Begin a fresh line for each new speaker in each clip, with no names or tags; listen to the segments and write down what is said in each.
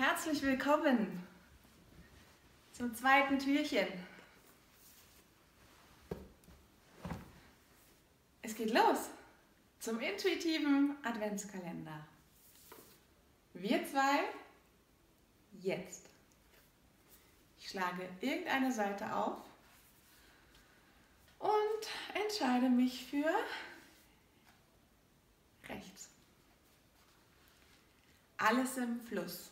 Herzlich willkommen zum zweiten Türchen. Es geht los zum intuitiven Adventskalender. Wir zwei jetzt. Ich schlage irgendeine Seite auf und entscheide mich für rechts. Alles im Fluss.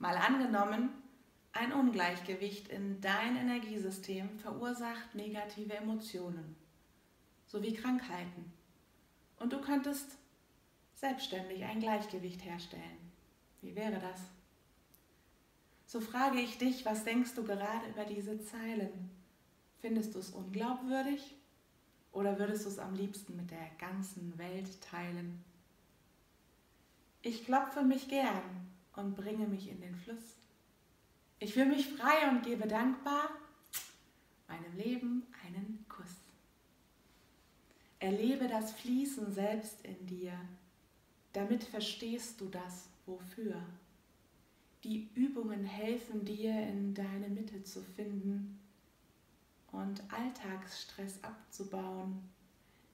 Mal angenommen, ein Ungleichgewicht in dein Energiesystem verursacht negative Emotionen sowie Krankheiten. Und du könntest selbstständig ein Gleichgewicht herstellen. Wie wäre das? So frage ich dich, was denkst du gerade über diese Zeilen? Findest du es unglaubwürdig oder würdest du es am liebsten mit der ganzen Welt teilen? Ich klopfe mich gern und bringe mich in den Fluss. Ich fühle mich frei und gebe dankbar meinem Leben einen Kuss. Erlebe das Fließen selbst in dir. Damit verstehst du das Wofür. Die Übungen helfen dir, in deine Mitte zu finden und Alltagsstress abzubauen,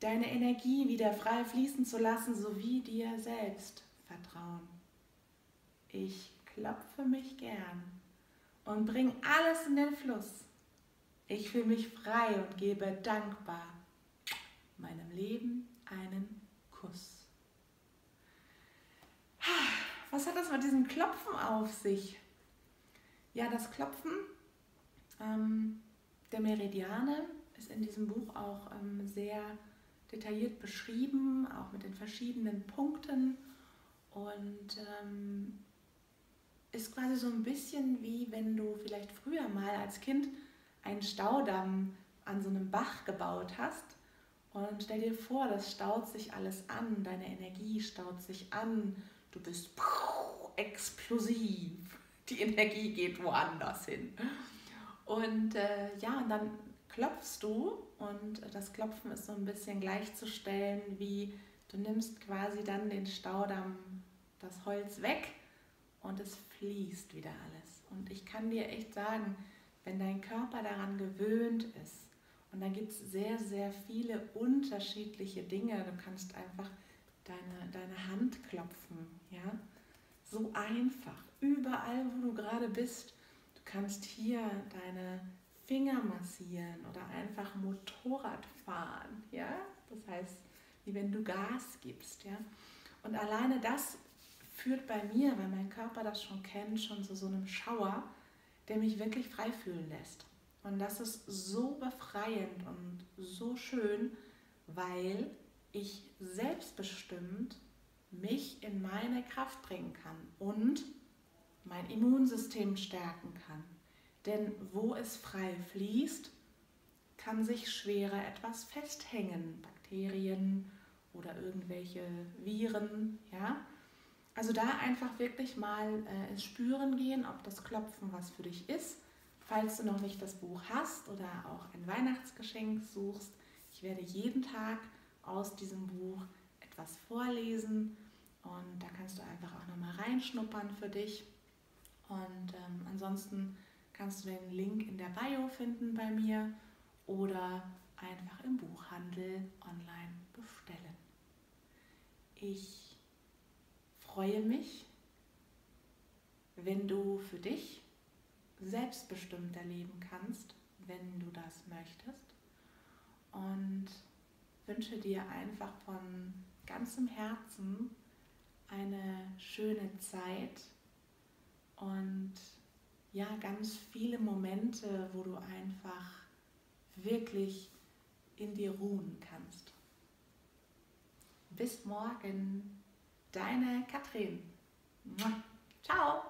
deine Energie wieder frei fließen zu lassen, sowie dir selbst vertrauen. Ich klopfe mich gern und bring alles in den Fluss. Ich fühle mich frei und gebe dankbar meinem Leben einen Kuss. Was hat das mit diesem Klopfen auf sich? Ja, das Klopfen ähm, der Meridiane ist in diesem Buch auch ähm, sehr detailliert beschrieben, auch mit den verschiedenen Punkten und ähm, ist quasi so ein bisschen wie wenn du vielleicht früher mal als Kind einen Staudamm an so einem Bach gebaut hast. Und stell dir vor, das staut sich alles an, deine Energie staut sich an, du bist explosiv, die Energie geht woanders hin. Und äh, ja, und dann klopfst du und das Klopfen ist so ein bisschen gleichzustellen wie du nimmst quasi dann den Staudamm, das Holz weg und es fließt wieder alles. Und ich kann dir echt sagen, wenn dein Körper daran gewöhnt ist, und dann gibt es sehr, sehr viele unterschiedliche Dinge, du kannst einfach deine, deine Hand klopfen, ja, so einfach, überall, wo du gerade bist. Du kannst hier deine Finger massieren oder einfach Motorrad fahren, ja, das heißt, wie wenn du Gas gibst, ja. Und alleine das führt bei mir, weil mein Körper das schon kennt, schon zu so einem Schauer, der mich wirklich frei fühlen lässt. Und das ist so befreiend und so schön, weil ich selbstbestimmt mich in meine Kraft bringen kann und mein Immunsystem stärken kann. Denn wo es frei fließt, kann sich schwerer etwas festhängen, Bakterien oder irgendwelche Viren, ja. Also da einfach wirklich mal äh, ins Spüren gehen, ob das Klopfen was für dich ist. Falls du noch nicht das Buch hast oder auch ein Weihnachtsgeschenk suchst, ich werde jeden Tag aus diesem Buch etwas vorlesen und da kannst du einfach auch nochmal reinschnuppern für dich. Und ähm, ansonsten kannst du den Link in der Bio finden bei mir oder einfach im Buchhandel online bestellen. Ich freue mich, wenn du für dich selbstbestimmter leben kannst, wenn du das möchtest. Und wünsche dir einfach von ganzem Herzen eine schöne Zeit und ja, ganz viele Momente, wo du einfach wirklich in dir ruhen kannst. Bis morgen. Deine Katrin. Ciao.